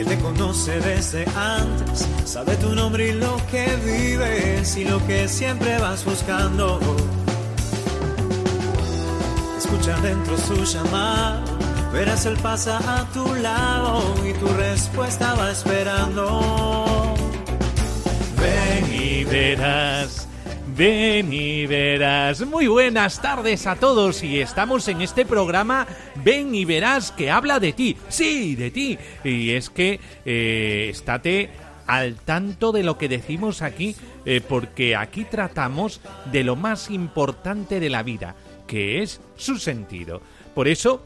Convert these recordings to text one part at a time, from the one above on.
Él te conoce desde antes, sabe tu nombre y lo que vives y lo que siempre vas buscando. Escucha dentro su llamada, verás él pasa a tu lado y tu respuesta va esperando. Ven y verás. Ven y verás. Muy buenas tardes a todos y estamos en este programa Ven y verás que habla de ti. Sí, de ti. Y es que eh, estate al tanto de lo que decimos aquí eh, porque aquí tratamos de lo más importante de la vida, que es su sentido. Por eso,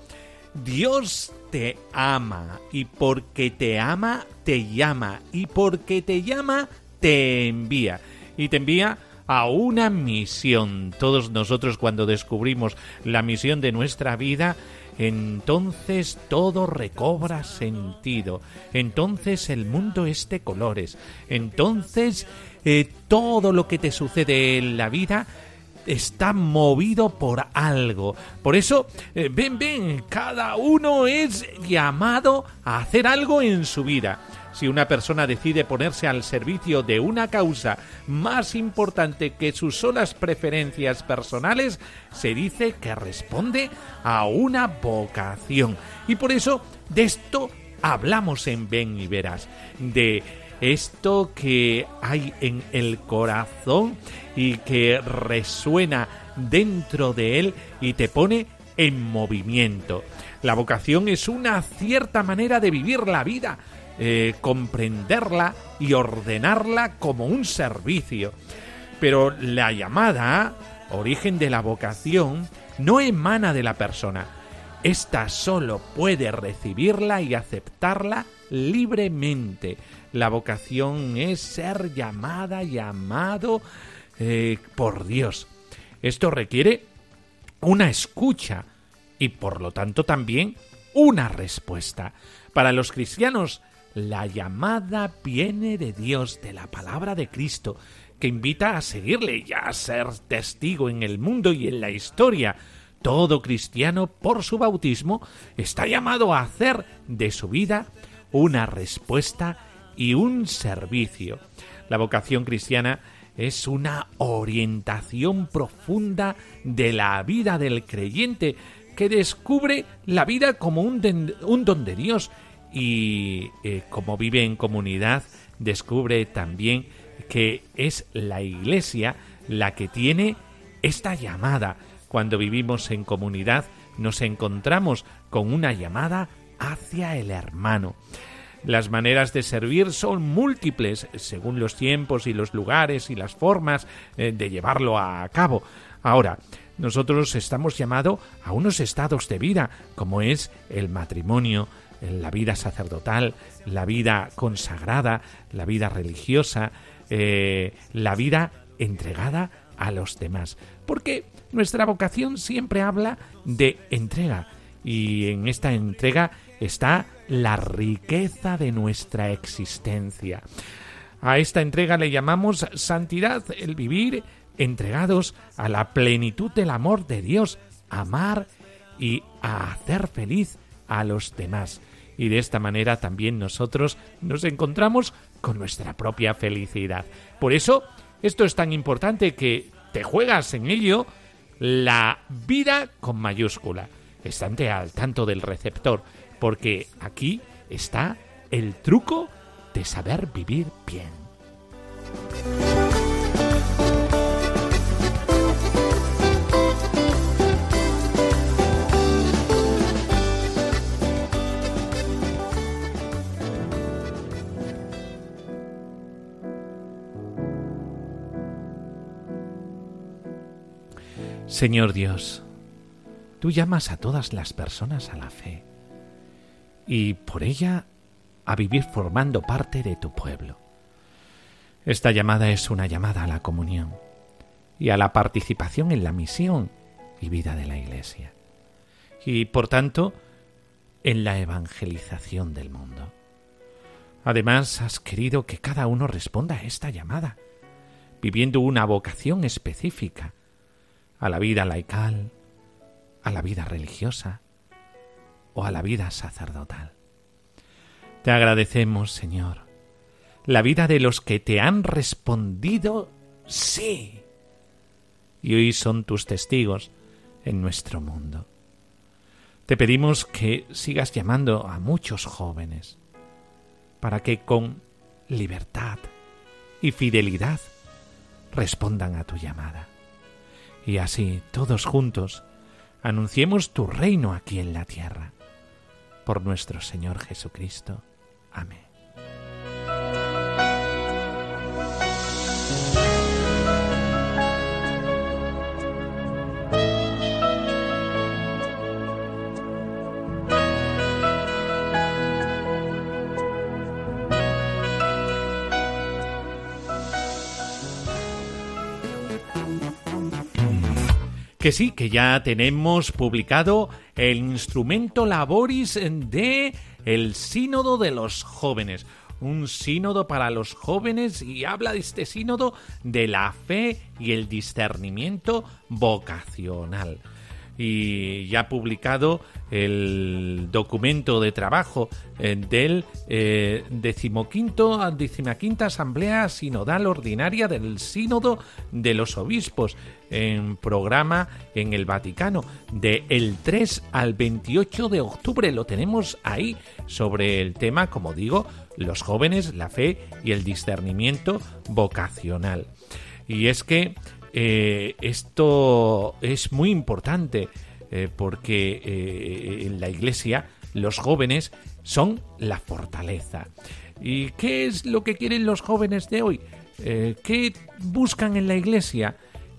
Dios te ama y porque te ama, te llama y porque te llama, te envía. Y te envía a una misión. Todos nosotros cuando descubrimos la misión de nuestra vida, entonces todo recobra sentido. Entonces el mundo es de colores. Entonces eh, todo lo que te sucede en la vida está movido por algo. Por eso, eh, ven, ven, cada uno es llamado a hacer algo en su vida. Si una persona decide ponerse al servicio de una causa más importante que sus solas preferencias personales, se dice que responde a una vocación. Y por eso de esto hablamos en Ven y Verás, de esto que hay en el corazón y que resuena dentro de él y te pone en movimiento. La vocación es una cierta manera de vivir la vida, eh, comprenderla y ordenarla como un servicio. Pero la llamada, origen de la vocación, no emana de la persona. Esta solo puede recibirla y aceptarla libremente. La vocación es ser llamada, llamado eh, por Dios. Esto requiere una escucha y por lo tanto también una respuesta. Para los cristianos, la llamada viene de Dios, de la palabra de Cristo, que invita a seguirle y a ser testigo en el mundo y en la historia. Todo cristiano, por su bautismo, está llamado a hacer de su vida una respuesta y un servicio. La vocación cristiana es una orientación profunda de la vida del creyente que descubre la vida como un, un don de Dios y eh, como vive en comunidad, descubre también que es la iglesia la que tiene esta llamada. Cuando vivimos en comunidad nos encontramos con una llamada hacia el hermano. Las maneras de servir son múltiples según los tiempos y los lugares y las formas eh, de llevarlo a cabo. Ahora, nosotros estamos llamados a unos estados de vida, como es el matrimonio, la vida sacerdotal, la vida consagrada, la vida religiosa, eh, la vida entregada a los demás. Porque nuestra vocación siempre habla de entrega y en esta entrega está la riqueza de nuestra existencia. A esta entrega le llamamos santidad, el vivir entregados a la plenitud del amor de Dios, amar y a hacer feliz a los demás y de esta manera también nosotros nos encontramos con nuestra propia felicidad. Por eso, esto es tan importante que te juegas en ello la vida con mayúscula. Estante al tanto del receptor, porque aquí está el truco de saber vivir bien. Señor Dios, tú llamas a todas las personas a la fe y por ella a vivir formando parte de tu pueblo. Esta llamada es una llamada a la comunión. y a la participación en la misión y vida de la Iglesia. Y por tanto, en la evangelización del mundo. Además, has querido que cada uno responda a esta llamada, viviendo una vocación específica a la vida laical, a la vida religiosa o a la vida sacerdotal. Te agradecemos, Señor, la vida de los que te han respondido sí. Y hoy son tus testigos en nuestro mundo. Te pedimos que sigas llamando a muchos jóvenes para que con libertad y fidelidad respondan a tu llamada. Y así, todos juntos, anunciemos tu reino aquí en la tierra. Por nuestro Señor Jesucristo. Amén. Que sí, que ya tenemos publicado el instrumento laboris de el Sínodo de los Jóvenes. Un sínodo para los jóvenes y habla de este sínodo de la fe y el discernimiento vocacional y ya ha publicado el documento de trabajo eh, del eh, decimoquinto, Asamblea Sinodal Ordinaria del Sínodo de los Obispos en programa en el Vaticano. De el 3 al 28 de octubre lo tenemos ahí sobre el tema como digo los jóvenes la fe y el discernimiento vocacional. Y es que eh, esto es muy importante eh, porque eh, en la iglesia los jóvenes son la fortaleza. ¿Y qué es lo que quieren los jóvenes de hoy? ¿Qué buscan en la iglesia?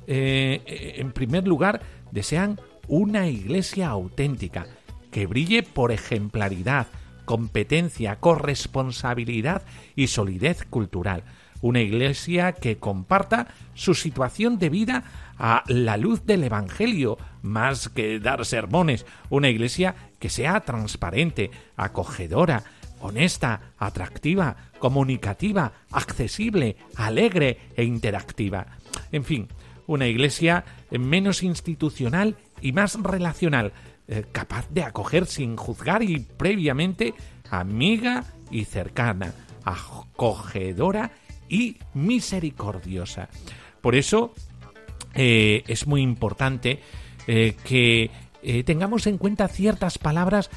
en primer lugar, desean una iglesia auténtica, que brille por ejemplaridad, competencia, corresponsabilidad y solidez cultural una iglesia que comparta su situación de vida a la luz del Evangelio, más que dar sermones, una iglesia que sea transparente, acogedora, honesta, atractiva, comunicativa, accesible, alegre e interactiva. En fin, una iglesia menos institucional y más relacional, eh, capaz de acoger sin juzgar y previamente amiga y cercana, acogedora y misericordiosa. Por eso eh, es muy importante eh, que eh, tengamos en cuenta ciertas palabras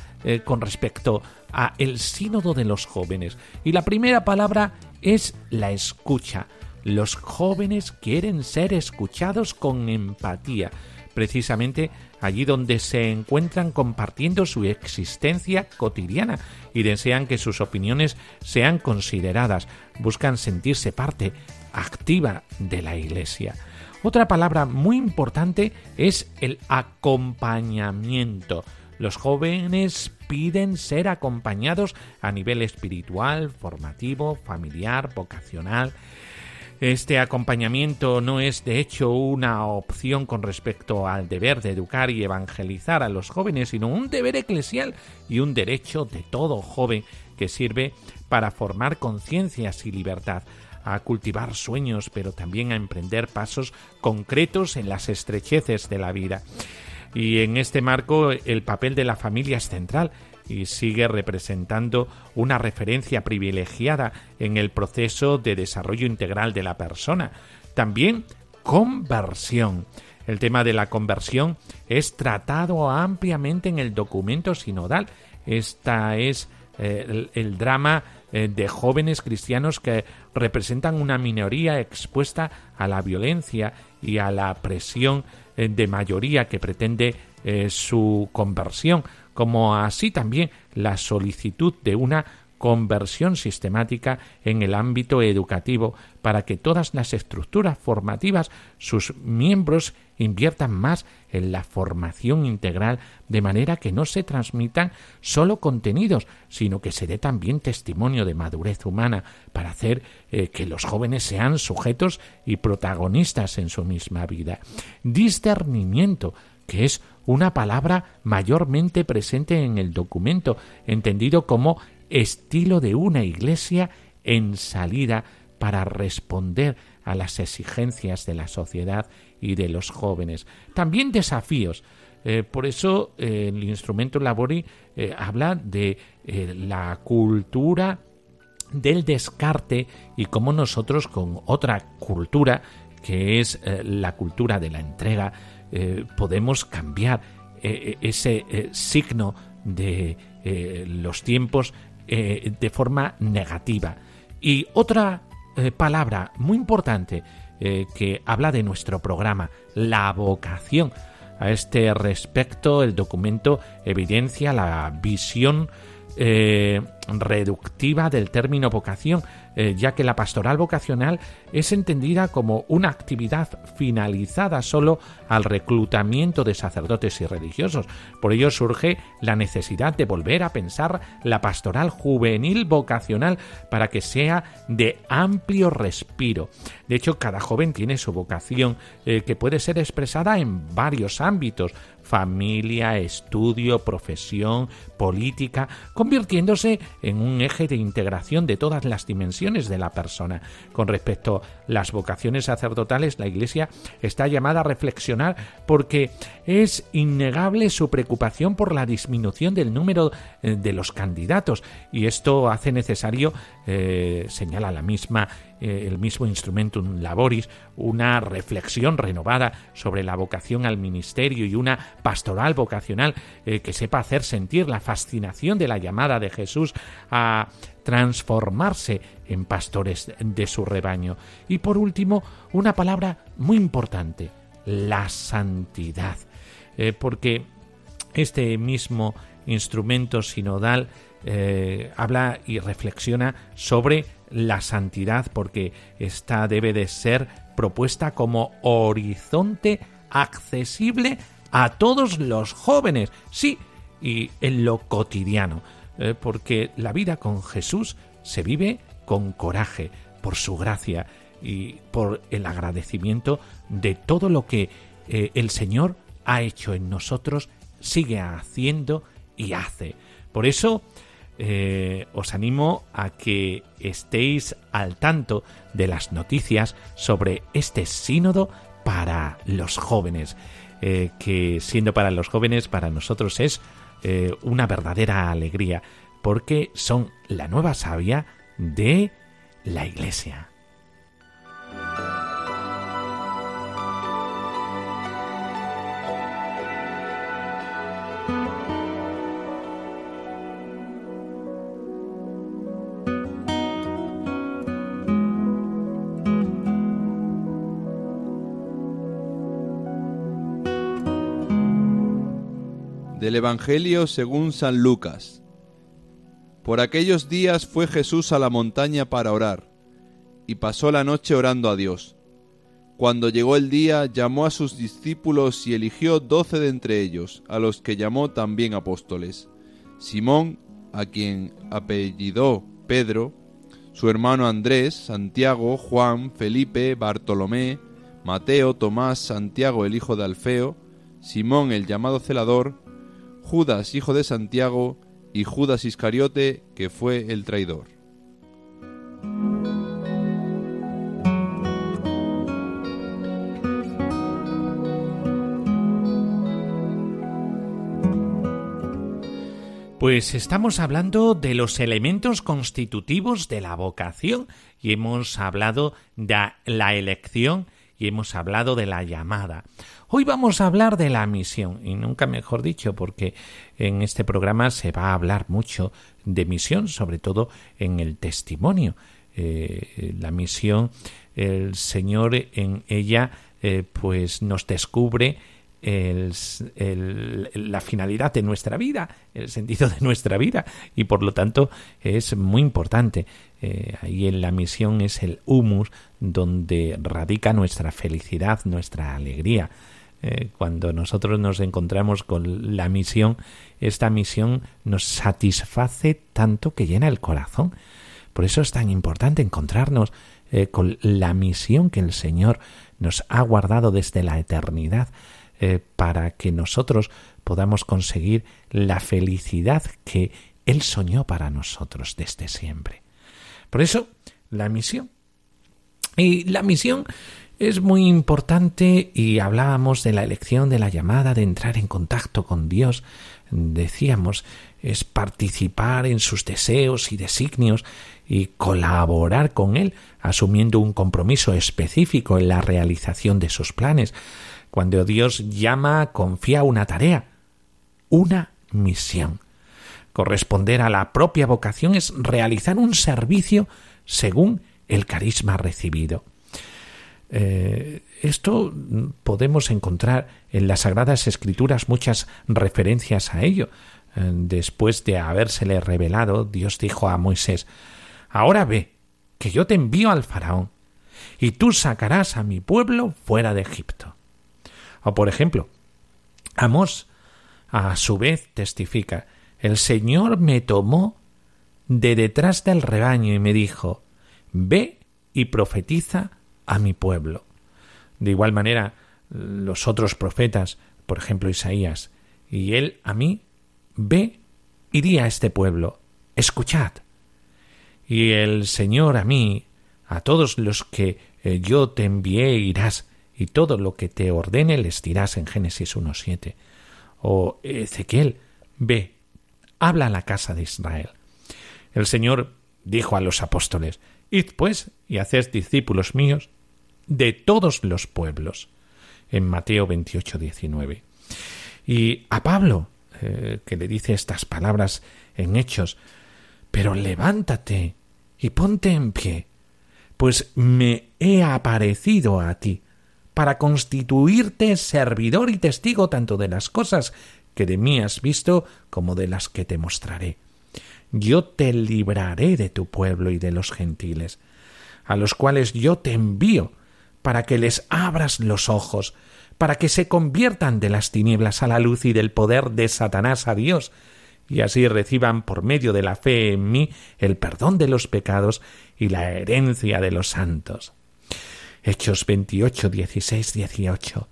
con respecto a el sínodo de los jóvenes. Y la primera palabra es la escucha. Los jóvenes quieren ser escuchados con empatía, precisamente allí donde se encuentran compartiendo su existencia cotidiana y desean que sus opiniones sean consideradas, buscan sentirse parte activa de la Iglesia. Otra palabra muy importante es el acompañamiento. Los jóvenes piden ser acompañados a nivel espiritual, formativo, familiar, vocacional. Este acompañamiento no es de hecho una opción con respecto al deber de educar y evangelizar a los jóvenes, sino un deber eclesial y un derecho de todo joven que sirve para formar conciencias y libertad, a cultivar sueños, pero también a emprender pasos concretos en las estrecheces de la vida. Y en este marco el papel de la familia es central y sigue representando una referencia privilegiada en el proceso de desarrollo integral de la persona. También conversión. El tema de la conversión es tratado ampliamente en el documento sinodal. Esta es eh, el, drama eh, de jóvenes cristianos que representan una minoría expuesta a la violencia y a la presión eh, de mayoría que pretende su conversión como así también la solicitud de una conversión sistemática en el ámbito educativo para que todas las estructuras formativas, sus miembros, inviertan más en la formación integral, de manera que no se transmitan solo contenidos, sino que se dé también testimonio de madurez humana para hacer eh, que los jóvenes sean sujetos y protagonistas en su misma vida. Discernimiento, que es una palabra mayormente presente en el documento, entendido como estilo de una iglesia en salida para responder a las exigencias de la sociedad y de los jóvenes. También desafíos. Eh, por eso eh, el instrumento Labori eh, habla de la cultura del descarte y cómo nosotros con otra cultura, que es la cultura de la entrega, podemos cambiar ese signo de los tiempos de forma negativa. Y otra palabra muy importante eh, que habla de nuestro programa, la vocación. A este respecto, el documento evidencia la visión eh, reductiva del término vocación, eh, ya que la pastoral vocacional es entendida como una actividad finalizada solo al reclutamiento de sacerdotes y religiosos. Por ello surge la necesidad de volver a pensar la pastoral juvenil vocacional para que sea de amplio respiro. De hecho, cada joven tiene su vocación, eh, que puede ser expresada en varios ámbitos, familia, estudio, profesión, política, convirtiéndose en un eje de integración de todas las dimensiones de la persona. Con respecto a las vocaciones sacerdotales, la Iglesia está llamada a reflexionar porque es innegable su preocupación por la disminución del número eh, de los candidatos y esto hace necesario, eh, señala la misma eh, el mismo Instrumentum Laboris, una reflexión renovada sobre la vocación al ministerio y una pastoral vocacional que sepa hacer sentir la fascinación de la llamada de Jesús a transformarse en pastores de su rebaño. Y por último, una palabra muy importante, la santidad. Eh, porque este mismo instrumento sinodal habla y reflexiona sobre la santidad porque esta debe de ser propuesta como horizonte accesible a todos los jóvenes, sí, y en lo cotidiano, eh, porque la vida con Jesús se vive con coraje, por su gracia y por el agradecimiento de todo lo que eh, el Señor ha hecho en nosotros, sigue haciendo y hace. Por eso, eh, os animo a que estéis al tanto de las noticias sobre este sínodo para los jóvenes, que siendo para los jóvenes, para nosotros es eh, una verdadera alegría, porque son la nueva savia de la Iglesia. Del Evangelio según San Lucas. Por aquellos días fue Jesús a la montaña para orar, y pasó la noche orando a Dios. Cuando llegó el día, llamó a sus discípulos y eligió doce de entre ellos, a los que llamó también apóstoles. Simón, a quien apellidó Pedro, su hermano Andrés, Santiago, Juan, Felipe, Bartolomé, Mateo, Tomás, Santiago el hijo de Alfeo, Simón el llamado celador, Judas, hijo de Santiago, y Judas Iscariote, que fue el traidor. Pues estamos hablando de los elementos constitutivos de la vocación y hemos hablado de la elección y hemos hablado de la llamada. Hoy vamos a hablar de la misión, y nunca mejor dicho, porque en este programa se va a hablar mucho de misión, sobre todo en el testimonio. Eh, la misión, el Señor en ella, eh, pues nos descubre la finalidad de nuestra vida, el sentido de nuestra vida y por lo tanto es muy importante. Eh, ahí en la misión es el humus donde radica nuestra felicidad, nuestra alegría. Eh, cuando nosotros nos encontramos con la misión, esta misión nos satisface tanto que llena el corazón. Por eso es tan importante encontrarnos eh, con la misión que el Señor nos ha guardado desde la eternidad eh, para que nosotros podamos conseguir la felicidad que Él soñó para nosotros desde siempre. Por eso, la misión. Y la misión es muy importante y hablábamos de la elección de la llamada, de entrar en contacto con Dios. Decíamos, es participar en sus deseos y designios y colaborar con Él, asumiendo un compromiso específico en la realización de sus planes. Cuando Dios llama, confía una tarea, una misión. Corresponder a la propia vocación es realizar un servicio según el carisma recibido. Eh, esto podemos encontrar en las Sagradas Escrituras muchas referencias a ello. Eh, después de habérsele revelado, Dios dijo a Moisés Ahora ve, que yo te envío al faraón, y tú sacarás a mi pueblo fuera de Egipto. O por ejemplo, Amós a su vez testifica El Señor me tomó de detrás del rebaño y me dijo Ve y profetiza a mi pueblo. De igual manera, los otros profetas, por ejemplo Isaías, y él a mí, ve di a este pueblo, escuchad. Y el Señor a mí, a todos los que eh, yo te envié irás, y todo lo que te ordene les dirás en Génesis 1.7. O Ezequiel, ve, habla a la casa de Israel. El Señor dijo a los apóstoles, Id pues y haced discípulos míos de todos los pueblos. En Mateo 28, 19. Y a Pablo, eh, que le dice estas palabras en Hechos, pero levántate y ponte en pie, pues me he aparecido a ti, para constituirte servidor y testigo tanto de las cosas que de mí has visto como de las que te mostraré. Yo te libraré de tu pueblo y de los gentiles, a los cuales yo te envío, para que les abras los ojos, para que se conviertan de las tinieblas a la luz y del poder de Satanás a Dios, y así reciban por medio de la fe en mí el perdón de los pecados y la herencia de los santos. Hechos 28, 16, 18.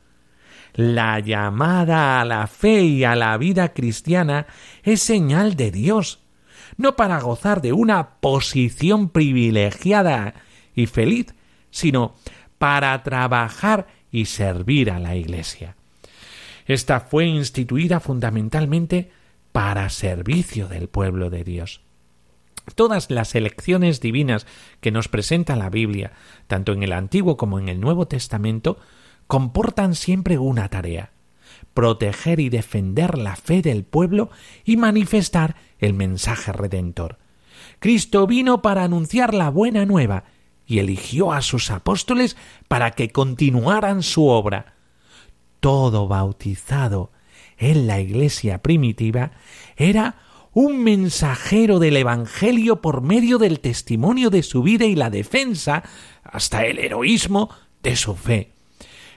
La llamada a la fe y a la vida cristiana es señal de Dios, no para gozar de una posición privilegiada y feliz, sino para trabajar y servir a la Iglesia. Esta fue instituida fundamentalmente para servicio del pueblo de Dios. Todas las elecciones divinas que nos presenta la Biblia, tanto en el Antiguo como en el Nuevo Testamento, comportan siempre una tarea proteger y defender la fe del pueblo y manifestar el mensaje redentor. Cristo vino para anunciar la buena nueva y eligió a sus apóstoles para que continuaran su obra. Todo bautizado en la iglesia primitiva era un mensajero del Evangelio por medio del testimonio de su vida y la defensa, hasta el heroísmo, de su fe.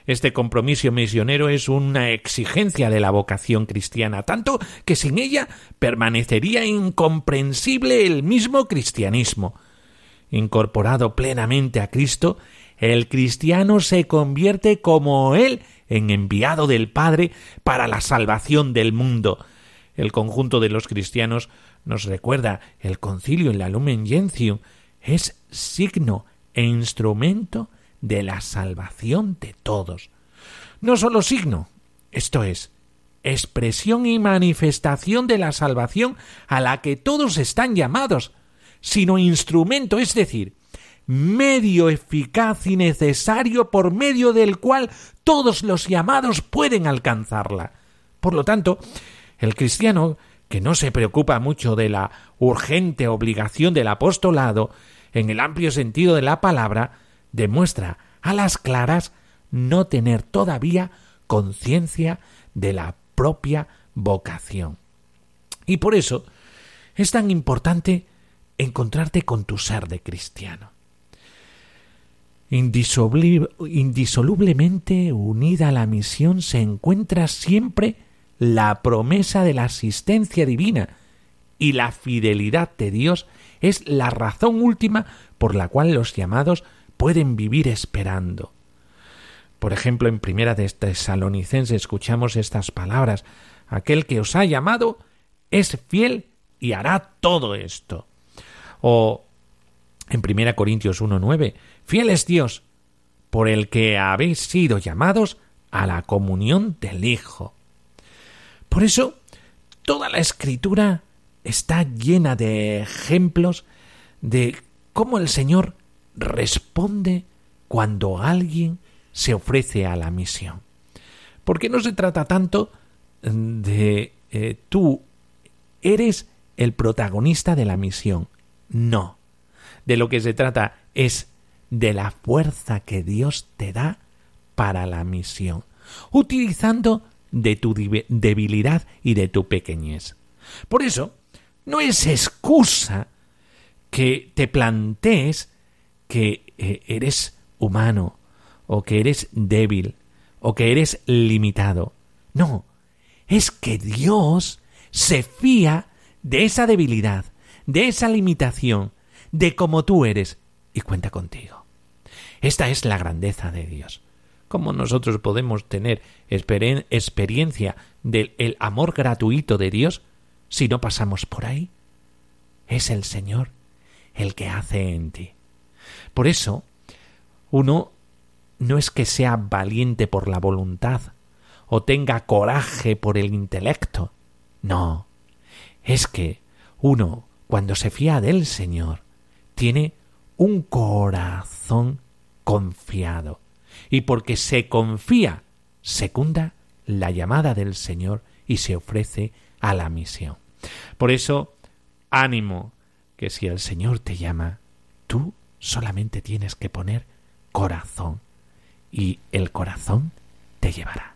Este compromiso misionero es una exigencia de la vocación cristiana, tanto que sin ella permanecería incomprensible el mismo cristianismo. Incorporado plenamente a Cristo, el cristiano se convierte como Él en enviado del Padre para la salvación del mundo, el conjunto de los cristianos nos recuerda el concilio en la Lumen Gentium es signo e instrumento de la salvación de todos. No solo signo, esto es, expresión y manifestación de la salvación a la que todos están llamados, sino instrumento, es decir, medio eficaz y necesario por medio del cual todos los llamados pueden alcanzarla. Por lo tanto, el cristiano, que no se preocupa mucho de la urgente obligación del apostolado, en el amplio sentido de la palabra, demuestra a las claras no tener todavía conciencia de la propia vocación. Y por eso es tan importante encontrarte con tu ser de cristiano. indisolublemente unida a la misión se encuentra siempre la promesa de la asistencia divina y la fidelidad de Dios es la razón última por la cual los llamados pueden vivir esperando. Por ejemplo, en Primera de Tesalonicense escuchamos estas palabras: Aquel que os ha llamado es fiel y hará todo esto. O en Primera Corintios 1.9, fiel es Dios, por el que habéis sido llamados a la comunión del Hijo. Por eso, toda la escritura está llena de ejemplos de cómo el Señor responde cuando alguien se ofrece a la misión. Porque no se trata tanto de eh, tú eres el protagonista de la misión. No. De lo que se trata es de la fuerza que Dios te da para la misión, utilizando de tu debilidad y de tu pequeñez. Por eso, no es excusa que te plantees que eh, eres humano, o que eres débil, o que eres limitado. No, es que Dios se fía de esa debilidad, de esa limitación, de cómo tú eres, y cuenta contigo. Esta es la grandeza de Dios. ¿Cómo nosotros podemos tener experiencia del amor gratuito de Dios si no pasamos por ahí? Es el Señor el que hace en ti. Por eso, uno no es que sea valiente por la voluntad o tenga coraje por el intelecto. No, es que uno, cuando se fía del Señor, tiene un corazón confiado y porque se confía, secunda la llamada del Señor y se ofrece a la misión. Por eso, ánimo, que si el Señor te llama, tú solamente tienes que poner corazón y el corazón te llevará.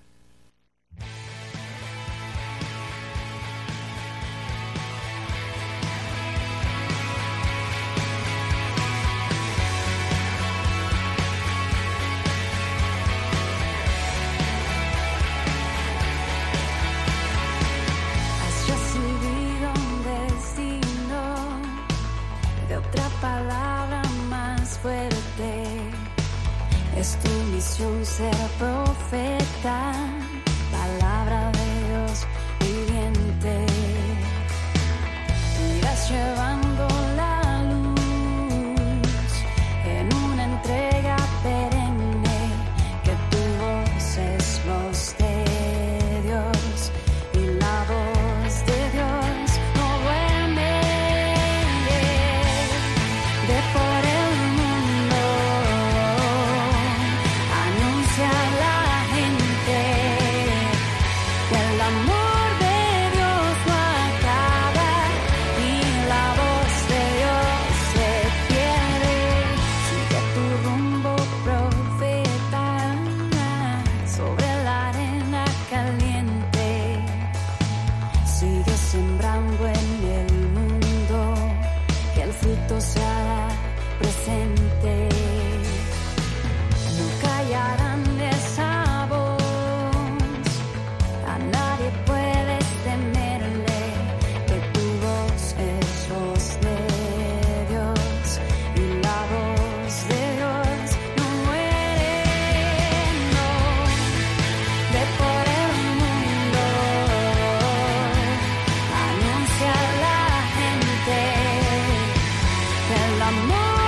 now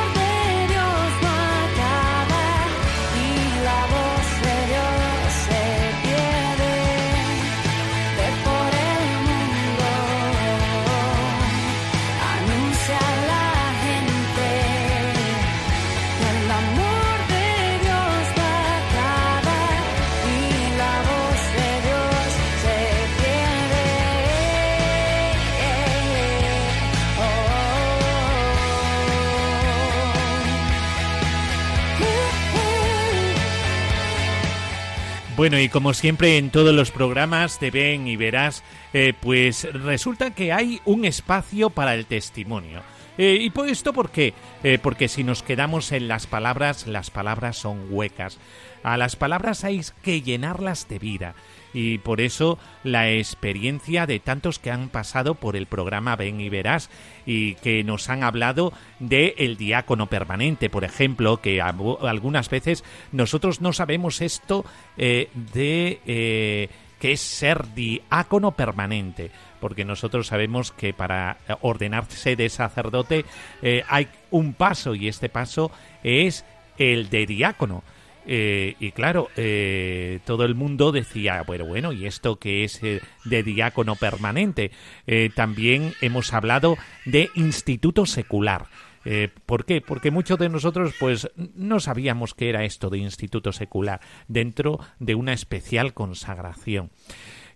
Bueno, y como siempre en todos los programas de Ven y Verás, eh, pues resulta que hay un espacio para el testimonio. Eh, ¿Y por esto por qué? Eh, porque si nos quedamos en las palabras, las palabras son huecas. A las palabras hay que llenarlas de vida y por eso la experiencia de tantos que han pasado por el programa Ven y Verás y que nos han hablado de el diácono permanente, por ejemplo, que algunas veces nosotros no sabemos esto eh, de eh, que es ser diácono permanente porque nosotros sabemos que para ordenarse de sacerdote eh, hay un paso y este paso es el de diácono. Eh, y claro, eh, todo el mundo decía, bueno, bueno, ¿y esto que es eh, de diácono permanente? también hemos hablado de instituto secular. ¿Por qué? Porque muchos de nosotros pues no sabíamos qué era esto de instituto secular dentro de una especial consagración.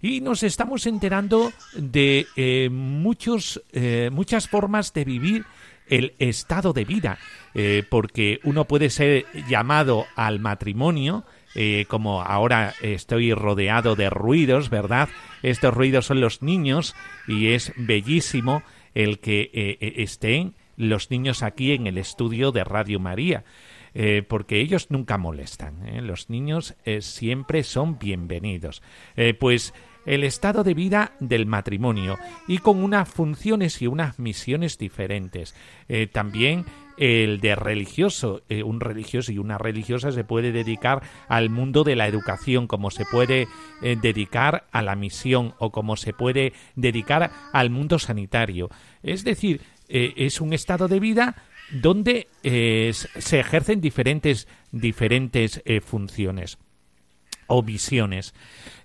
Y nos estamos enterando de muchos, muchas formas de vivir el estado de vida, eh, porque uno puede ser llamado al matrimonio, eh, como ahora estoy rodeado de ruidos, ¿verdad? Estos ruidos son los niños y es bellísimo el que eh, estén los niños aquí en el estudio de Radio María. porque ellos nunca molestan. Los niños siempre son bienvenidos. pues el estado de vida del matrimonio y con unas funciones y unas misiones diferentes. Eh, también el de religioso. Eh, un religioso y una religiosa se puede dedicar al mundo de la educación, como se puede eh, dedicar a la misión o como se puede dedicar al mundo sanitario. Es decir, es un estado de vida donde se ejercen diferentes, diferentes funciones o visiones.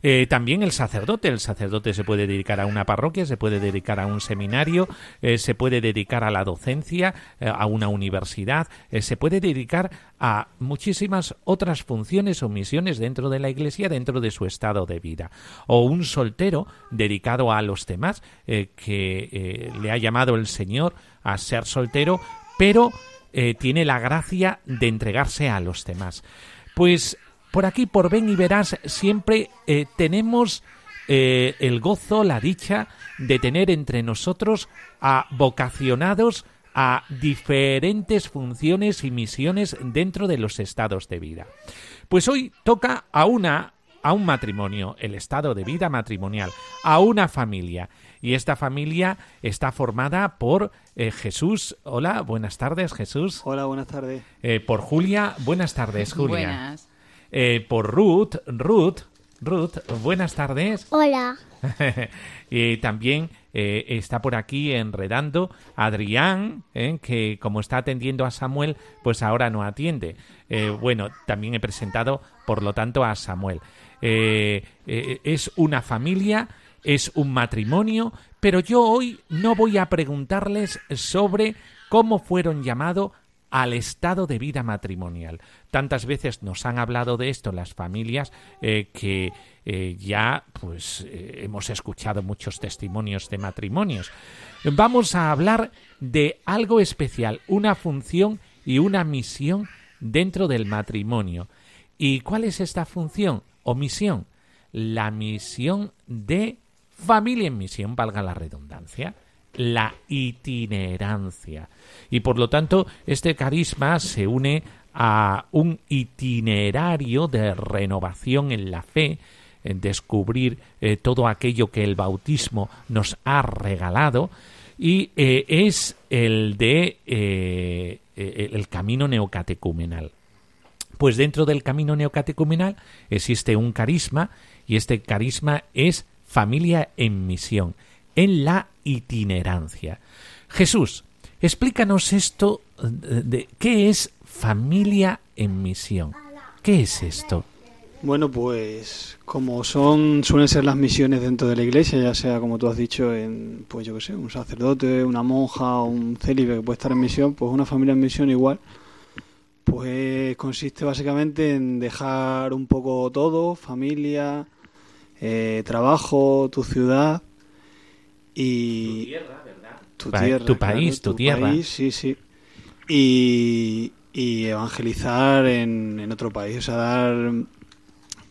Eh, también el sacerdote. El sacerdote se puede dedicar a una parroquia, se puede dedicar a un seminario, eh, se puede dedicar a la docencia, eh, a una universidad, se puede dedicar a muchísimas otras funciones o misiones dentro de la Iglesia, dentro de su estado de vida. O un soltero dedicado a los demás, que le ha llamado el Señor a ser soltero, pero tiene la gracia de entregarse a los demás. Pues por aquí, por Ven y Verás, siempre eh, tenemos eh, el gozo, la dicha de tener entre nosotros a vocacionados a diferentes funciones y misiones dentro de los estados de vida. Pues hoy toca a una a un matrimonio, el estado de vida matrimonial, a una familia. Y esta familia está formada por eh, Jesús. Hola, buenas tardes, Jesús. Hola, buenas tardes. por Julia. Buenas tardes, Julia. Buenas. Eh, por Ruth. Ruth, Ruth, buenas tardes. Hola. y también eh, está por aquí enredando Adrián, eh, que como está atendiendo a Samuel, pues ahora no atiende. bueno, también he presentado, por lo tanto, a Samuel. es una familia, es un matrimonio, pero yo hoy no voy a preguntarles sobre cómo fueron llamados al estado de vida matrimonial. Tantas veces nos han hablado de esto las familias eh, que eh, ya pues eh, hemos escuchado muchos testimonios de matrimonios. Vamos a hablar de algo especial, una función y una misión dentro del matrimonio. ¿Y cuál es esta función o misión? La misión de familia en misión, valga la redundancia la itinerancia. Y por lo tanto, este carisma se une a un itinerario de renovación en la fe, en descubrir eh, todo aquello que el bautismo nos ha regalado, y eh, es el de eh, el camino neocatecumenal. Pues dentro del camino neocatecumenal existe un carisma y este carisma es familia en misión en la itinerancia. Jesús, explícanos esto de qué es familia en misión. ¿Qué es esto? Bueno, pues como son suelen ser las misiones dentro de la iglesia, ya sea como tú has dicho en pues yo qué sé, un sacerdote, una monja o un célibe que puede estar en misión, pues una familia en misión igual pues consiste básicamente en dejar un poco todo, familia, eh, trabajo, tu ciudad y tu tierra, ¿verdad? Tu, tierra, tu país, tu, tierra. sí, sí. Y, evangelizar en, en, otro país, o sea, dar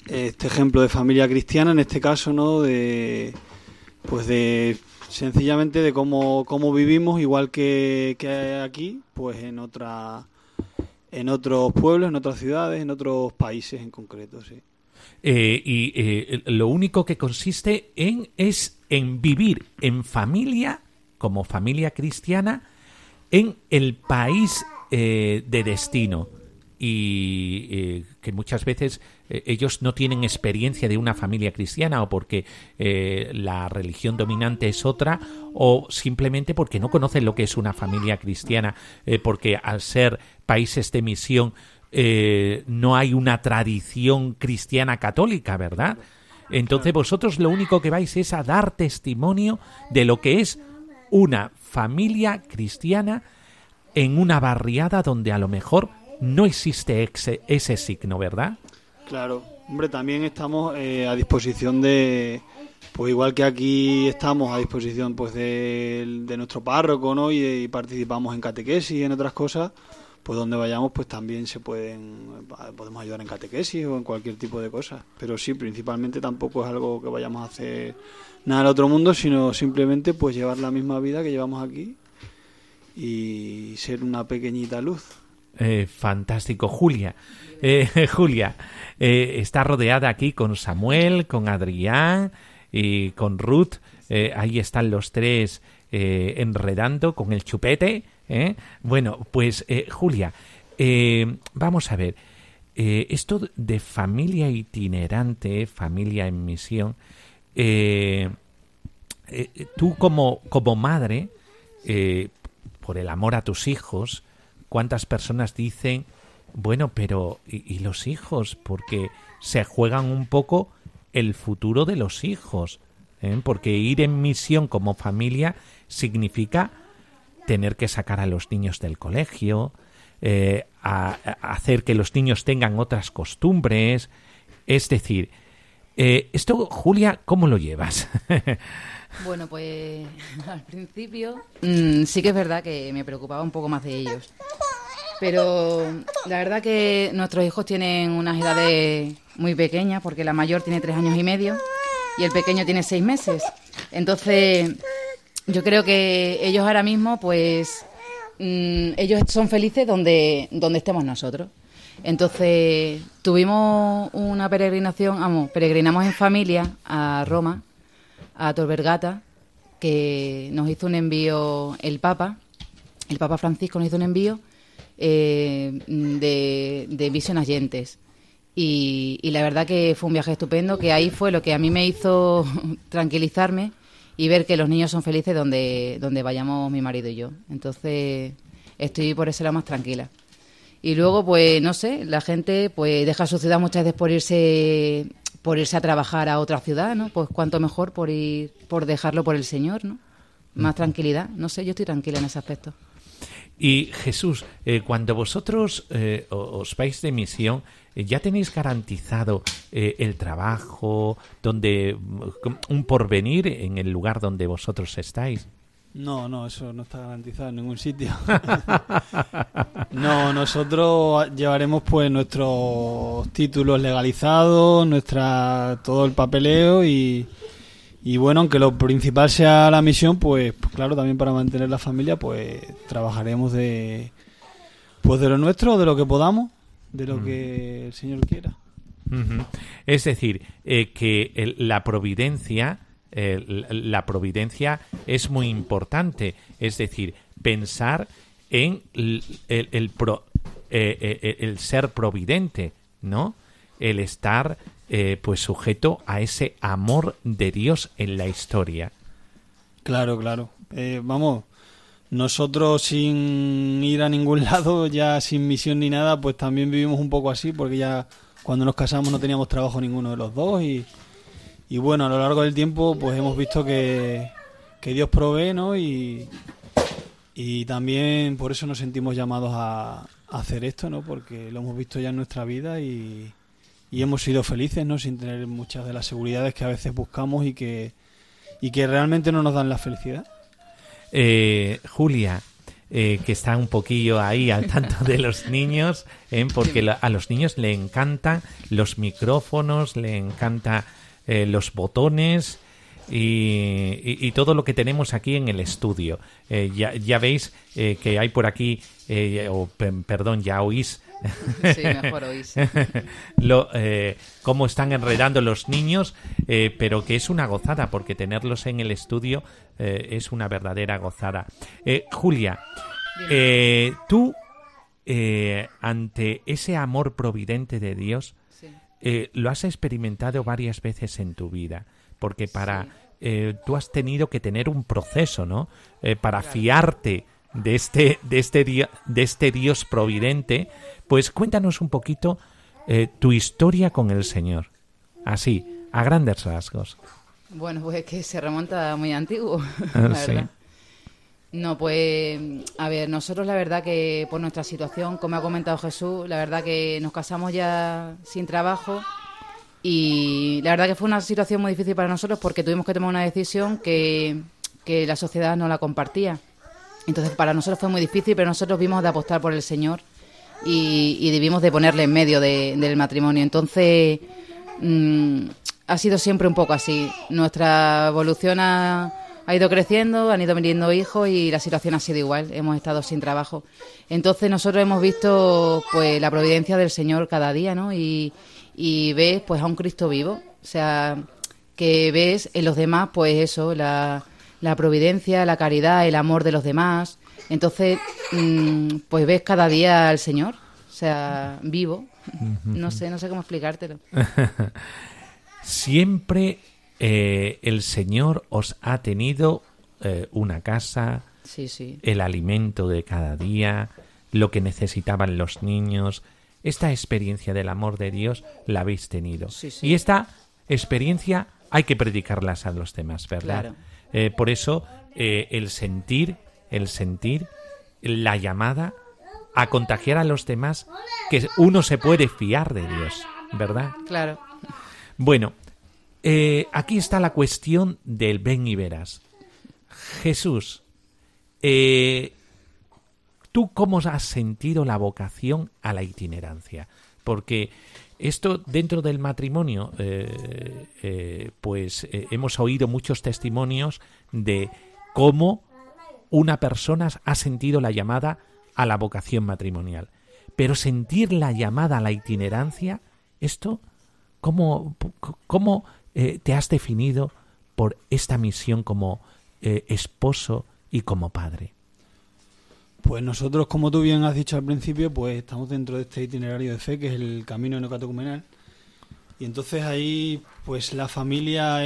este ejemplo de familia cristiana, en este caso, ¿no? De, pues de sencillamente de cómo, cómo vivimos, igual que, que aquí, pues en otra, en otros pueblos, en otras ciudades, en otros países en concreto, sí. Eh, y eh, lo único que consiste en es en vivir en familia, como familia cristiana, en el país eh, de destino y eh, que muchas veces eh, ellos no tienen experiencia de una familia cristiana o porque la religión dominante es otra o simplemente porque no conocen lo que es una familia cristiana porque al ser países de misión no hay una tradición cristiana católica, ¿verdad? Entonces vosotros lo único que vais es a dar testimonio de lo que es una familia cristiana en una barriada donde a lo mejor no existe ese, ese signo, ¿verdad? Claro, hombre, también estamos eh, a disposición de, pues igual que aquí estamos a disposición pues de, nuestro párroco, ¿no? Y participamos en catequesis y en otras cosas, pues donde vayamos pues también se pueden, podemos ayudar en catequesis o en cualquier tipo de cosas. Pero sí, principalmente tampoco es algo que vayamos a hacer nada al otro mundo, sino simplemente pues llevar la misma vida que llevamos aquí y ser una pequeñita luz. Eh, fantástico. Julia, eh, Julia, eh, está rodeada aquí con Samuel, con Adrián y con Ruth. Eh, ahí están los tres eh, enredando con el chupete. ¿Eh? Bueno, pues eh, Julia, eh, vamos a ver. Eh, esto de familia itinerante, familia en misión, eh, eh, tú como, como madre, por el amor a tus hijos, ¿cuántas personas dicen, bueno, pero ¿y, los hijos? Porque se juegan un poco el futuro de los hijos. Porque ir en misión como familia significa tener que sacar a los niños del colegio, eh, hacer que los niños tengan otras costumbres. Es decir, eh, esto, Julia, ¿cómo lo llevas? Bueno, pues al principio mm, sí que es verdad que me preocupaba un poco más de ellos. Pero la verdad que nuestros hijos tienen unas edades muy pequeñas, porque la mayor tiene tres años y medio y el pequeño tiene seis meses. Entonces, yo creo que ellos ahora mismo, pues, mm, ellos son felices donde, donde estemos nosotros. Entonces, tuvimos una peregrinación, vamos, peregrinamos en familia a Roma, a Tor Vergata, que nos hizo un envío el Papa, el Papa Francisco nos hizo un envío eh, de, de Vision Agentes. Y, y la verdad que fue un viaje estupendo, que ahí fue lo que a mí me hizo tranquilizarme y ver que los niños son felices donde, donde vayamos mi marido y yo. Entonces estoy por ese lado más tranquila. Y luego, pues, no sé, la gente pues deja su ciudad muchas veces por irse por irse a trabajar a otra ciudad, ¿no? Pues cuanto mejor por ir, por dejarlo por el Señor, ¿no? Más tranquilidad. No sé, yo estoy tranquila en ese aspecto. Y Jesús, eh, cuando vosotros eh, os vais de misión, ¿ya tenéis garantizado eh, el trabajo, donde mm, un porvenir en el lugar donde vosotros estáis? No, no, eso no está garantizado en ningún sitio. no, nosotros llevaremos pues nuestros títulos legalizados, nuestra todo el papeleo y, y bueno, aunque lo principal sea la misión, pues, pues claro, también para mantener la familia, pues trabajaremos de pues de lo nuestro, de lo que podamos, de lo Mm. que el Señor quiera. Es decir, eh, que el- la providencia, eh, la- la providencia es muy importante. Es decir, pensar en el, el pro- eh, eh, el ser providente, ¿no? El estar, pues, sujeto a ese amor de Dios en la historia. Claro, claro. Vamos, nosotros sin ir a ningún lado, ya sin misión ni nada, pues también vivimos un poco así, porque ya cuando nos casamos no teníamos trabajo ninguno de los dos y, y bueno, a lo largo del tiempo pues hemos visto que, que Dios provee, ¿no? Y, y también por eso nos sentimos llamados a, hacer esto, ¿no? Porque lo hemos visto ya en nuestra vida y, y hemos sido felices, ¿no? Sin tener muchas de las seguridades que a veces buscamos y que, y que realmente no nos dan la felicidad. Eh, Julia, eh, que está un poquillo ahí al tanto de los niños, ¿eh? porque la- a los niños le encantan los micrófonos, le encanta eh, los botones y, y- y todo lo que tenemos aquí en el estudio. Ya, ya veis que hay por aquí, o pe- perdón, ya oís Sí, mejor oís. lo, eh, cómo están enredando los niños, eh, pero que es una gozada, porque tenerlos en el estudio eh, es una verdadera gozada. Julia, tú, ante ese amor providente de Dios, Sí. lo has experimentado varias veces en tu vida, porque para tú has tenido que tener un proceso, ¿no? Para fiarte de este de este di- de este Dios providente, pues cuéntanos un poquito eh, tu historia con el Señor, así, a grandes rasgos. Bueno, pues es que se remonta muy antiguo, Ah, la sí. verdad. No, pues, a ver, nosotros la verdad que por nuestra situación, como ha comentado Jesús, la verdad que nos casamos ya sin trabajo y la verdad que fue una situación muy difícil para nosotros porque tuvimos que tomar una decisión que, que la sociedad no la compartía. Entonces para nosotros fue muy difícil, pero nosotros vimos de apostar por el Señor y, y debimos de ponerle en medio de- del matrimonio. Entonces mm, ha sido siempre un poco así. Nuestra evolución ha, ha ido creciendo, han ido viniendo hijos y la situación ha sido igual. Hemos estado sin trabajo. Entonces nosotros hemos visto pues la providencia del Señor cada día, ¿no? Y, y ves pues a un Cristo vivo. O sea, que ves en los demás pues eso, la, la providencia, la caridad, el amor de los demás. Entonces, mm, pues ves cada día al Señor, o sea, vivo. No sé, no sé cómo explicártelo. Siempre eh, el Señor os ha tenido eh, una casa, Sí, sí. el alimento de cada día, lo que necesitaban los niños. Esta experiencia del amor de Dios la habéis tenido. Sí. Y esta experiencia hay que predicarlas a los demás, ¿verdad? Claro. Eh, por eso eh, el sentir, el sentir, la llamada a contagiar a los demás, que uno se puede fiar de Dios, ¿verdad? Claro. Bueno, eh, aquí está la cuestión del ven y verás. Jesús, eh, ¿tú cómo has sentido la vocación a la itinerancia? Porque esto dentro del matrimonio, eh, eh, pues eh, hemos oído muchos testimonios de cómo una persona ha sentido la llamada a la vocación matrimonial. Pero sentir la llamada a la itinerancia, esto, ¿cómo, cómo te has definido por esta misión como esposo y como padre? Pues nosotros, como tú bien has dicho al principio, pues estamos dentro de este itinerario de fe, que es el camino neocatecumenal. Y entonces ahí, pues la familia,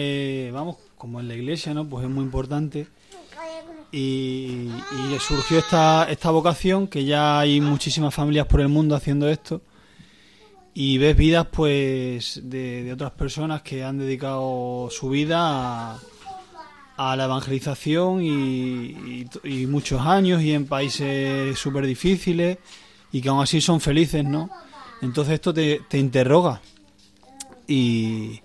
vamos, como en la iglesia, ¿no? Pues es muy importante. Y, y surgió esta, esta vocación, que ya hay muchísimas familias por el mundo haciendo esto. Y ves vidas, pues, de, de otras personas que han dedicado su vida a, a la evangelización y, muchos años y en países súper difíciles y que aún así son felices, ¿no? Entonces esto te, te interroga y,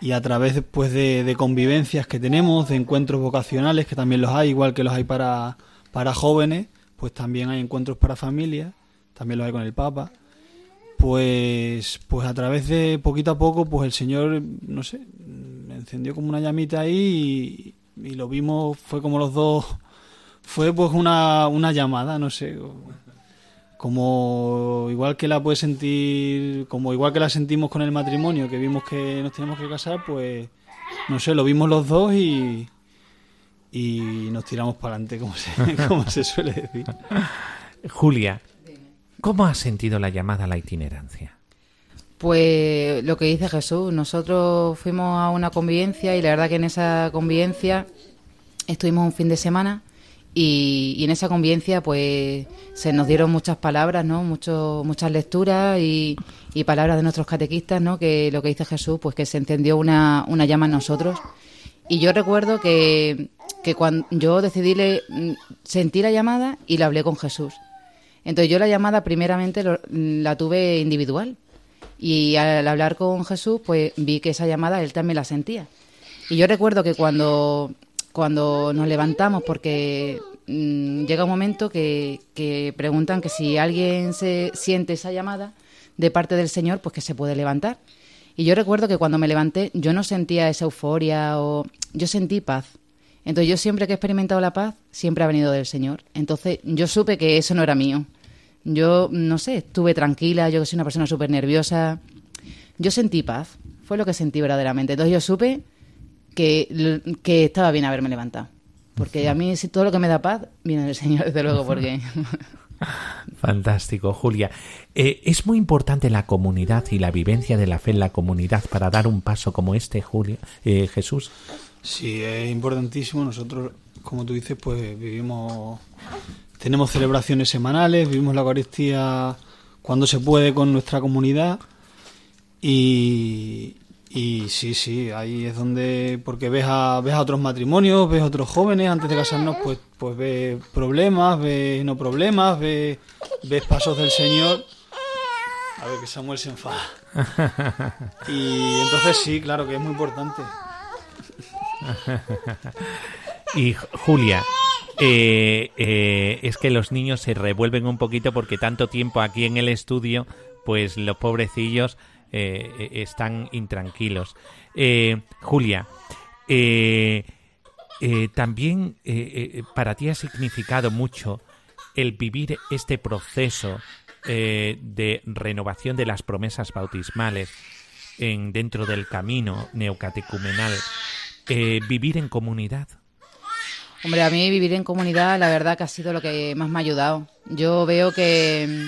y a través pues, de, de convivencias que tenemos, de encuentros vocacionales, que también los hay, igual que los hay para, para jóvenes, pues también hay encuentros para familias, también los hay con el Papa. Pues, pues a través de poquito a poco, pues el Señor, no sé, encendió como una llamita ahí y lo vimos, fue como los dos, fue pues una, una llamada, no sé, como igual que la puede sentir, como igual que la sentimos con el matrimonio, que vimos que nos teníamos que casar, pues no sé, lo vimos los dos y, y nos tiramos para adelante, como se, como se suele decir. Julia, ¿cómo has sentido la llamada a la itinerancia? Pues lo que dice Jesús, nosotros fuimos a una convivencia y la verdad que en esa convivencia estuvimos un fin de semana y, en esa convivencia pues se nos dieron muchas palabras, ¿no? Mucho, muchas lecturas y, palabras de nuestros catequistas, ¿no? Que lo que dice Jesús, pues que se encendió una, una llama en nosotros. Y yo recuerdo que, que cuando yo decidí, le, sentí la llamada y la hablé con Jesús. Entonces yo la llamada primeramente lo- la tuve individual y al hablar con Jesús pues vi que esa llamada él también la sentía. Y yo recuerdo que cuando, cuando nos levantamos, porque mm, llega un momento que, que preguntan que si alguien se siente esa llamada de parte del Señor, pues que se puede levantar. Y yo recuerdo que cuando me levanté yo no sentía esa euforia o yo sentí paz. Entonces yo siempre que he experimentado la paz, siempre ha venido del Señor. Entonces yo supe que eso no era mío. Yo, no sé, estuve tranquila, yo que soy una persona súper nerviosa. Yo sentí paz, fue lo que sentí verdaderamente. Entonces yo supe que, que estaba bien haberme levantado. Porque a mí si todo lo que me da paz viene del Señor, desde luego, porque... Fantástico, Julia. Eh, es muy importante la comunidad y la vivencia de la fe en la comunidad para dar un paso como este, Julia, eh, Jesús. Sí, es importantísimo. Nosotros, como tú dices, pues vivimos, tenemos celebraciones semanales, vivimos la Eucaristía cuando se puede con nuestra comunidad y, y sí, sí, ahí es donde, porque ves a, ves a otros matrimonios, ves a otros jóvenes, antes de casarnos, pues, pues ves problemas, ves no problemas, ves, ves pasos del Señor. A ver, que Samuel se enfada. Y entonces sí, claro que es muy importante. Y Julia, eh, eh, es que los niños se revuelven un poquito porque tanto tiempo aquí en el estudio, pues los pobrecillos eh, están intranquilos. Julia, también para ti ha significado mucho el vivir este proceso de renovación de las promesas bautismales en, dentro del camino neocatecumenal, vivir en comunidad. Hombre, a mí vivir en comunidad, la verdad que ha sido lo que más me ha ayudado. Yo veo que,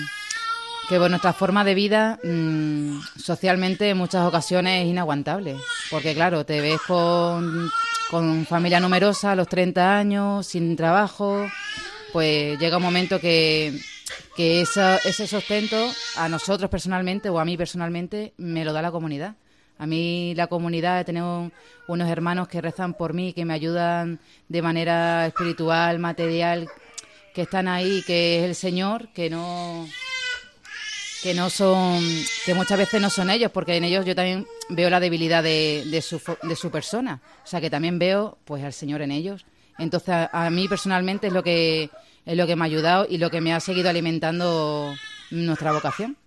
que nuestra forma de vida mm, socialmente en muchas ocasiones es inaguantable. Porque claro, te ves con, con familia numerosa a los 30 años, sin trabajo, pues llega un momento que, que esa- ese sostento a nosotros personalmente o a mí personalmente me lo da la comunidad. A mí la comunidad, un- unos hermanos que rezan por mí, que me ayudan de manera espiritual, material, que están ahí, que es el Señor, que no que no son que muchas veces no son ellos porque en ellos yo también veo la debilidad de, de su de su persona. O sea que también veo pues al Señor en ellos. Entonces a, a mí personalmente es lo que es lo que me ha ayudado y lo que me ha seguido alimentando nuestra vocación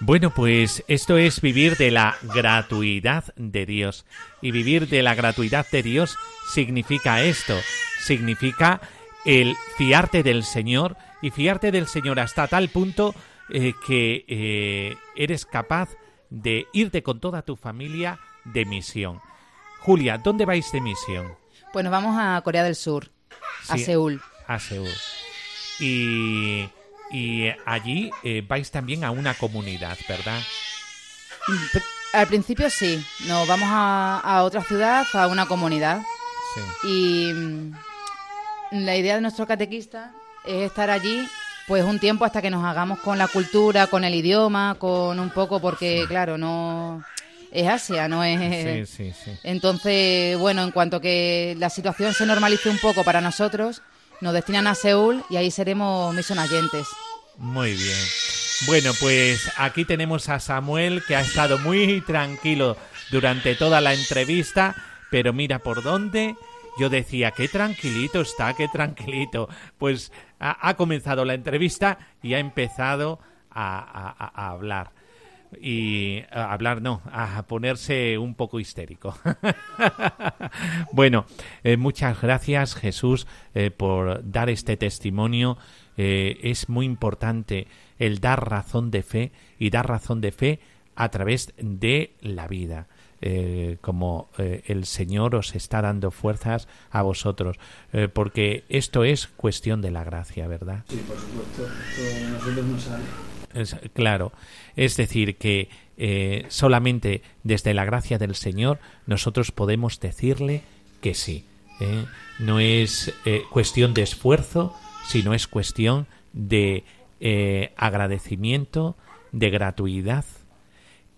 Bueno, pues esto es vivir de la gratuidad de Dios. Y vivir de la gratuidad de Dios significa esto, significa el fiarte del Señor y fiarte del Señor hasta tal punto eh, que eh, eres capaz de irte con toda tu familia de misión. Julia, ¿dónde vais de misión? pues nos vamos a Corea del Sur a. Seúl A Seúl. Y, y allí eh, vais también a una comunidad, ¿verdad? Pr- al principio sí nos vamos a, a otra ciudad a una comunidad Sí. Y mm, la idea de nuestro catequista es estar allí pues un tiempo hasta que nos hagamos con la cultura, con el idioma, con un poco, porque claro, no es Asia, no es... Sí, sí, sí. Entonces, bueno, en cuanto que la situación se normalice un poco para nosotros, nos destinan a Seúl y ahí seremos misionayentes. Muy bien. Bueno, pues aquí tenemos a Samuel que ha estado muy tranquilo durante toda la entrevista, pero mira por dónde. Yo decía, qué tranquilito está, qué tranquilito. Pues ha, comenzado la entrevista y ha empezado a hablar. Y hablar no, a ponerse un poco histérico. bueno, eh, muchas gracias Jesús eh, por dar este testimonio. Eh, es muy importante el dar razón de fe y dar razón de fe a través de la vida. Como el Señor os está dando fuerzas a vosotros, porque esto es cuestión de la gracia, ¿verdad? Sí, por supuesto. Nosotros nos sale. Claro, es decir, que eh, solamente desde la gracia del Señor nosotros podemos decirle que sí. ¿eh? No es eh, cuestión de esfuerzo, sino es cuestión de agradecimiento, de gratuidad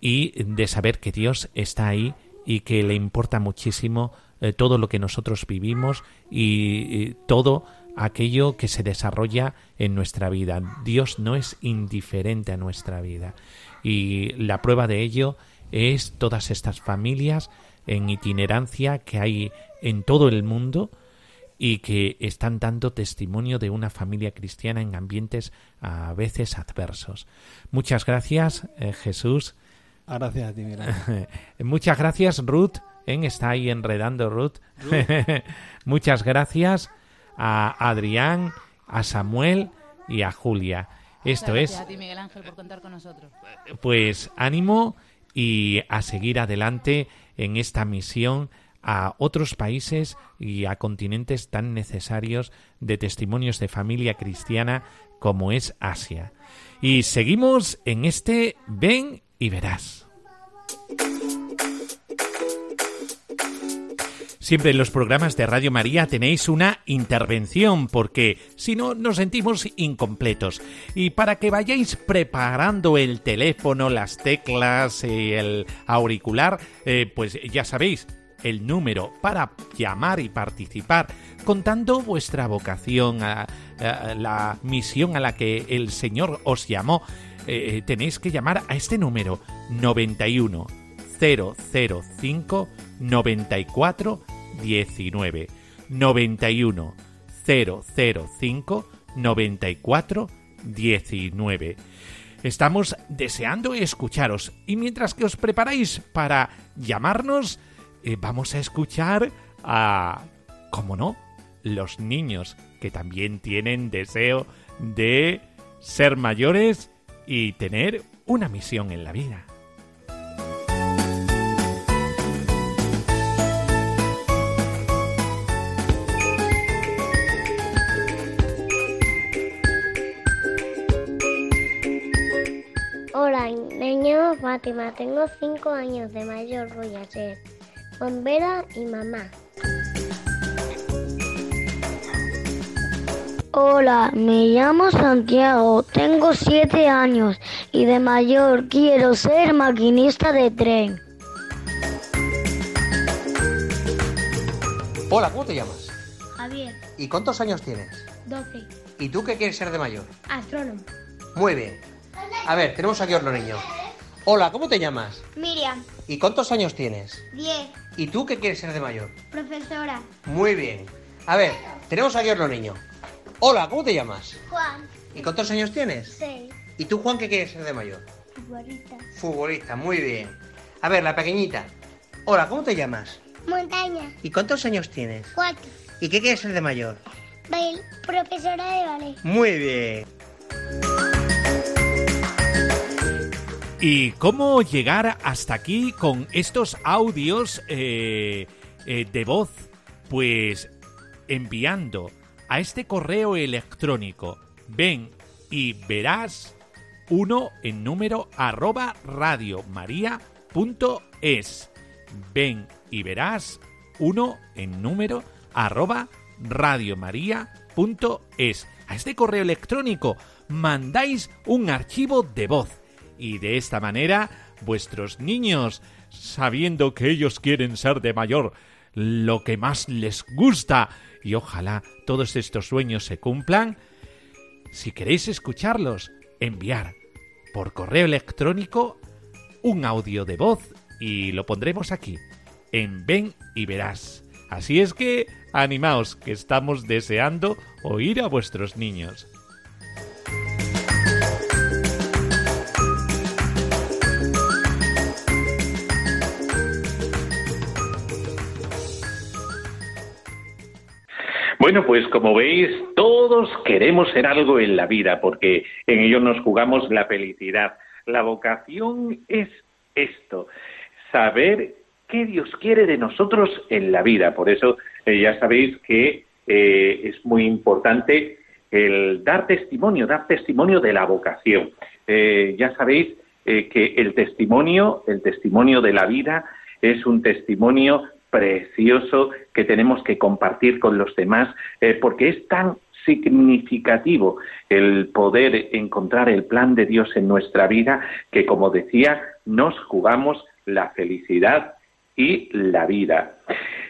y de saber que Dios está ahí y que le importa muchísimo todo lo que nosotros vivimos y todo aquello que se desarrolla en nuestra vida. Dios no es indiferente a nuestra vida. Y la prueba de ello es todas estas familias en itinerancia que hay en todo el mundo y que están dando testimonio de una familia cristiana en ambientes a veces adversos. Muchas gracias, eh, Jesús. Gracias a ti. Muchas gracias, Ruth. ¿eh? Está ahí enredando Ruth. Muchas gracias a Adrián, a Samuel y a Julia. Esto es, a ti, Miguel Ángel, por contar con nosotros. pues, ánimo y a seguir adelante en esta misión a otros países y a continentes tan necesarios de testimonios de familia cristiana como es Asia. Y seguimos en este Ven y verás. Siempre en los programas de Radio María tenéis una intervención porque si no nos sentimos incompletos. Y para que vayáis preparando el teléfono, las teclas, y el auricular, eh, pues ya sabéis, el número para llamar y participar, contando vuestra vocación, a, a la misión a la que el Señor os llamó. Eh, tenéis que llamar a este número 91 005 94 19 91 005 94 19 Estamos deseando escucharos. Y mientras que os preparáis para llamarnos, eh, vamos a escuchar a, como no, los niños que también tienen deseo de ser mayores y tener una misión en la vida. Me llamo Fátima, tengo 5 años de mayor, voy a ser bombera y mamá. Hola, me llamo Santiago, tengo 7 años y de mayor quiero ser maquinista de tren. Hola, ¿cómo te llamas? Javier, ¿Y cuántos años tienes? 12, ¿Y tú qué quieres ser de mayor? astrónomo. Muy bien. A ver, tenemos aquí otro niño. Hola, ¿cómo te llamas? Miriam, ¿Y cuántos años tienes? 10, ¿Y tú qué quieres ser de mayor? profesora. Muy bien. A ver, tenemos aquí otro niño. Hola, ¿cómo te llamas? Juan, ¿Y cuántos años tienes? 6, ¿Y tú, Juan, qué quieres ser de mayor? futbolista. Futbolista, muy bien. A ver, la pequeñita. Hola, ¿cómo te llamas? Montaña, ¿Y cuántos años tienes? 4, ¿Y qué quieres ser de mayor? profesora de ballet. Muy bien. ¿Y cómo llegar hasta aquí con estos audios eh, eh, de voz? Pues enviando a este correo electrónico. Ven y verás uno en número arroba radiomaria.es ven y verás uno en número arroba radiomaria.es a este correo electrónico mandáis un archivo de voz y de esta manera vuestros niños, sabiendo que ellos quieren ser de mayor lo que más les gusta y ojalá todos estos sueños se cumplan, si queréis escucharlos, enviar por correo electrónico un audio de voz y lo pondremos aquí, en Ven y Verás. Así es que animaos, que estamos deseando oír a vuestros niños. Bueno, pues como veis, todos queremos ser algo en la vida porque en ello nos jugamos la felicidad. La vocación es esto, saber qué Dios quiere de nosotros en la vida. Por eso eh, ya sabéis que eh, es muy importante el dar testimonio, dar testimonio de la vocación. Eh, ya sabéis eh, que el testimonio, el testimonio de la vida, es un testimonio precioso que tenemos que compartir con los demás, eh, porque es tan significativo el poder encontrar el plan de Dios en nuestra vida que, como decía, nos jugamos la felicidad y la vida.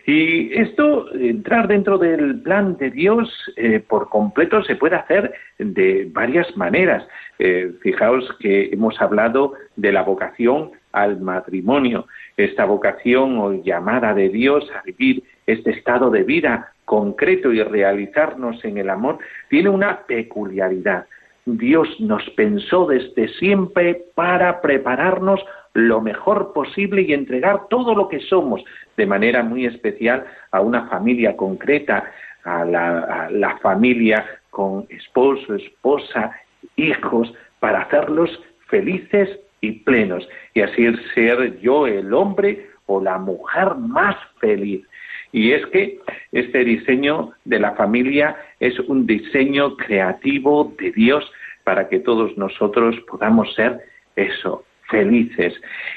Y esto, entrar dentro del plan de Dios eh, por completo, se puede hacer de varias maneras. Eh, fijaos que hemos hablado de la vocación al matrimonio, esta vocación o llamada de Dios a vivir este estado de vida concreto y realizarnos en el amor, tiene una peculiaridad. Dios nos pensó desde siempre para prepararnos lo mejor posible y entregar todo lo que somos, de manera muy especial a una familia concreta, a la, familia con esposo, esposa, hijos, para hacerlos felices y plenos, y así ser yo el hombre o la mujer más feliz. Y es que este diseño de la familia es un diseño creativo de Dios para que todos nosotros podamos ser eso, felices.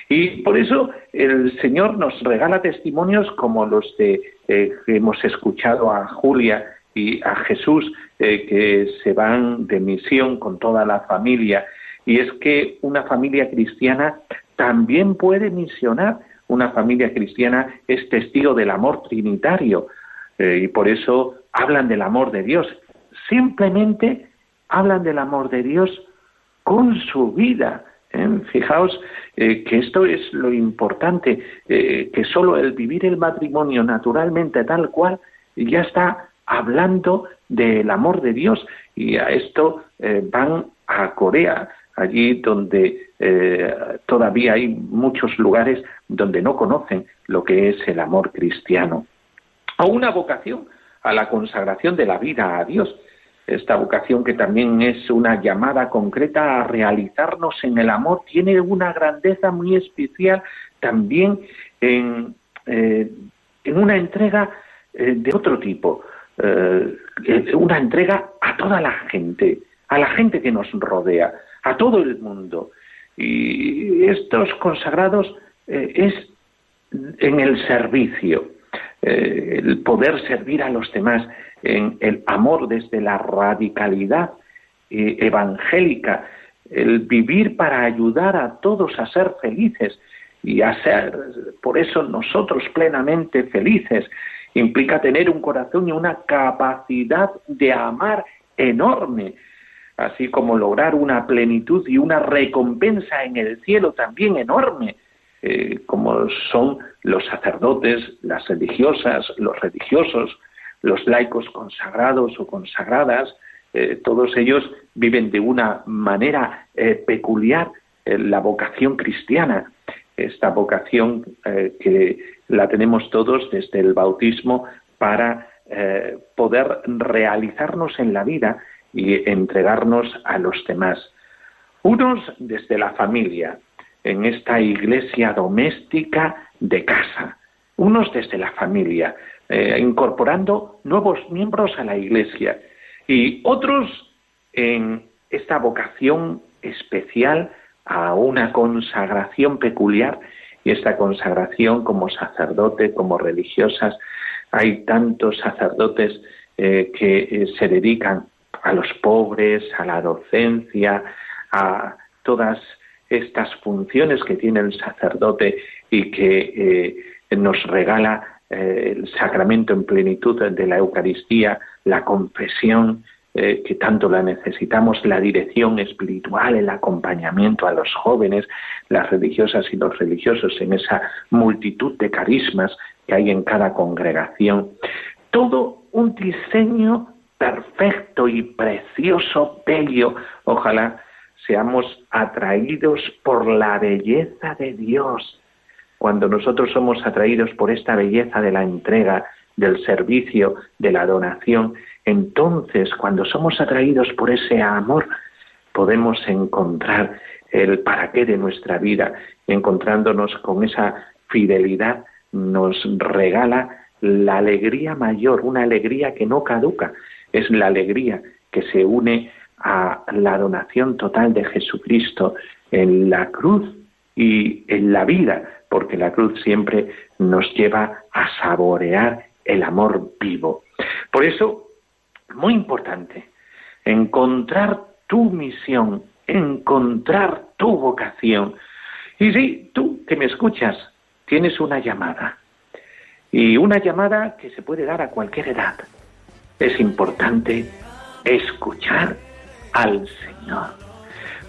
Y por eso el Señor nos regala testimonios como los de eh, que hemos escuchado a Julia y a Jesús, eh, que se van de misión con toda la familia. Y es que una familia cristiana también puede misionar. Una familia cristiana es testigo del amor trinitario eh, y por eso hablan del amor de Dios. Simplemente hablan del amor de Dios con su vida. ¿eh? Fijaos eh, que esto es lo importante, que solo el vivir el matrimonio naturalmente tal cual ya está hablando del amor de Dios y a esto van a Corea allí donde eh, todavía hay muchos lugares donde no conocen lo que es el amor cristiano. A una vocación a la consagración de la vida a Dios. Esta vocación que también es una llamada concreta a realizarnos en el amor tiene una grandeza muy especial también en, eh, en una entrega eh, de otro tipo, una entrega a toda la gente, a la gente que nos rodea a todo el mundo. Y estos consagrados eh, es en el servicio, eh, el poder servir a los demás, en el amor desde la radicalidad eh, evangélica, el vivir para ayudar a todos a ser felices y a ser, por eso nosotros plenamente felices, implica tener un corazón y una capacidad de amar enorme, así como lograr una plenitud y una recompensa en el cielo también enorme, eh, como son los sacerdotes, las religiosas, los religiosos, los laicos consagrados o consagradas, eh, todos ellos viven de una manera eh, peculiar la vocación cristiana, esta vocación que la tenemos todos desde el bautismo para poder realizarnos en la vida y entregarnos a los demás. Unos desde la familia, en esta iglesia doméstica de casa, unos desde la familia, eh, incorporando nuevos miembros a la iglesia, y otros en esta vocación especial a una consagración peculiar, y esta consagración como sacerdote, como religiosas, hay tantos sacerdotes eh, que eh, se dedican a los pobres, a la docencia, a todas estas funciones que tiene el sacerdote y que eh, nos regala eh, el sacramento en plenitud de la Eucaristía, la confesión, eh, que tanto la necesitamos, la dirección espiritual, el acompañamiento a los jóvenes, las religiosas y los religiosos en esa multitud de carismas que hay en cada congregación. Todo un diseño perfecto y precioso, bello. Ojalá seamos atraídos por la belleza de Dios. Cuando nosotros somos atraídos por esta belleza de la entrega, del servicio, de la donación, entonces cuando somos atraídos por ese amor, podemos encontrar el para qué de nuestra vida, encontrándonos con esa fidelidad, nos regala la alegría mayor, una alegría que no caduca, es la alegría que se une a la donación total de Jesucristo en la cruz y en la vida, porque la cruz siempre nos lleva a saborear el amor vivo. Por eso, muy importante, encontrar tu misión, encontrar tu vocación. Y si tú que me escuchas tienes una llamada, y una llamada que se puede dar a cualquier edad, es importante escuchar al Señor.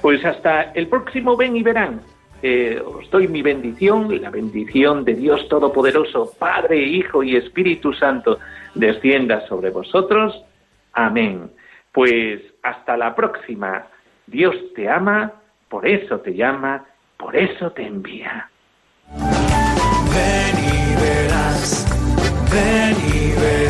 Pues hasta el próximo ven y verán. eh, os doy mi bendición, la bendición de Dios Todopoderoso, Padre, Hijo y Espíritu Santo, descienda sobre vosotros. Amén. Pues hasta la próxima. Dios te ama, por eso te llama, por eso te envía. Ven y verás, ven y verás.